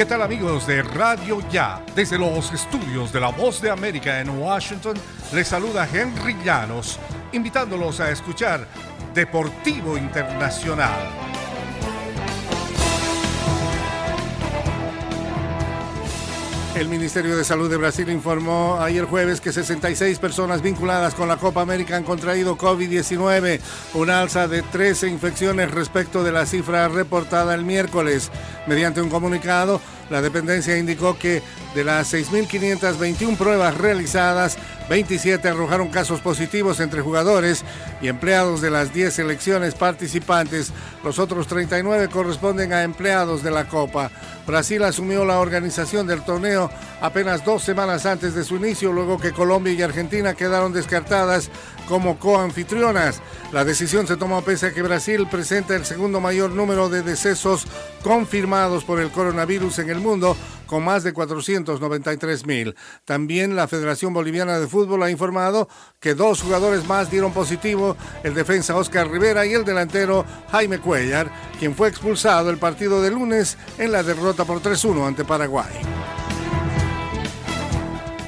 ¿Qué tal amigos de Radio Ya? Desde los estudios de La Voz de América en Washington, les saluda Henry Llanos, invitándolos a escuchar Deportivo Internacional. El Ministerio de Salud de Brasil informó ayer jueves que 66 personas vinculadas con la Copa América han contraído COVID-19, una alza de 13 infecciones respecto de la cifra reportada el miércoles. Mediante un comunicado, la dependencia indicó que de las 6.521 pruebas realizadas, 27 arrojaron casos positivos entre jugadores y empleados de las 10 selecciones participantes. Los otros 39 corresponden a empleados de la Copa. Brasil asumió la organización del torneo apenas dos semanas antes de su inicio, luego que Colombia y Argentina quedaron descartadas como coanfitrionas. La decisión se tomó pese a que Brasil presenta el segundo mayor número de decesos confirmados por el coronavirus en el mundo, con más de 493 mil. También la Federación Boliviana de Fútbol ha informado que dos jugadores más dieron positivo, el defensa Oscar Rivera y el delantero Jaime Cuellar, quien fue expulsado el partido de lunes en la derrota por 3-1 ante Paraguay.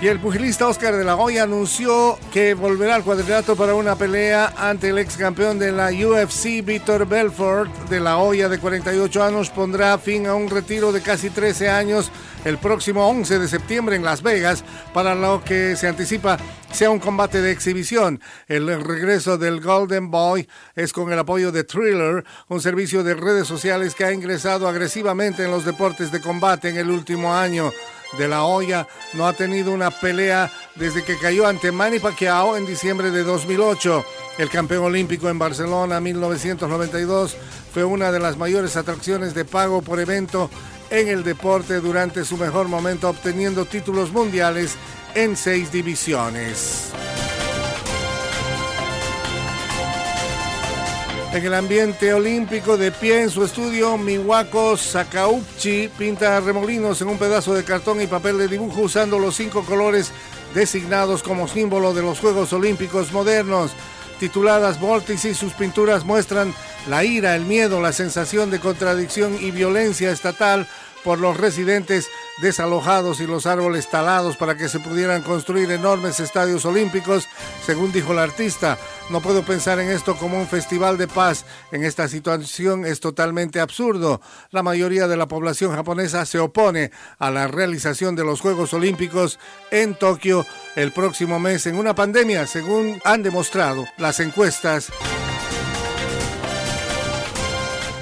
Y el pugilista Oscar de la Hoya anunció que volverá al cuadrilátero para una pelea ante el ex campeón de la UFC, Víctor Belfort. De la Hoya, de 48 años, pondrá fin a un retiro de casi 13 años el próximo 11 de septiembre en Las Vegas, para lo que se anticipa sea un combate de exhibición. El regreso del Golden Boy es con el apoyo de Thriller, un servicio de redes sociales que ha ingresado agresivamente en los deportes de combate en el último año de la Hoya no ha tenido una pelea desde que cayó ante Manny Pacquiao en diciembre de 2008. El campeón olímpico en Barcelona 1992 fue una de las mayores atracciones de pago por evento en el deporte durante su mejor momento obteniendo títulos mundiales en seis divisiones. En el ambiente olímpico, de pie en su estudio, Miwako Sakauchi pinta remolinos en un pedazo de cartón y papel de dibujo usando los cinco colores designados como símbolo de los Juegos Olímpicos modernos. Tituladas Vórtice, sus pinturas muestran la ira, el miedo, la sensación de contradicción y violencia estatal por los residentes desalojados y los árboles talados para que se pudieran construir enormes estadios olímpicos, según dijo el artista. No puedo pensar en esto como un festival de paz. En esta situación es totalmente absurdo. La mayoría de la población japonesa se opone a la realización de los Juegos Olímpicos en Tokio el próximo mes en una pandemia, según han demostrado las encuestas.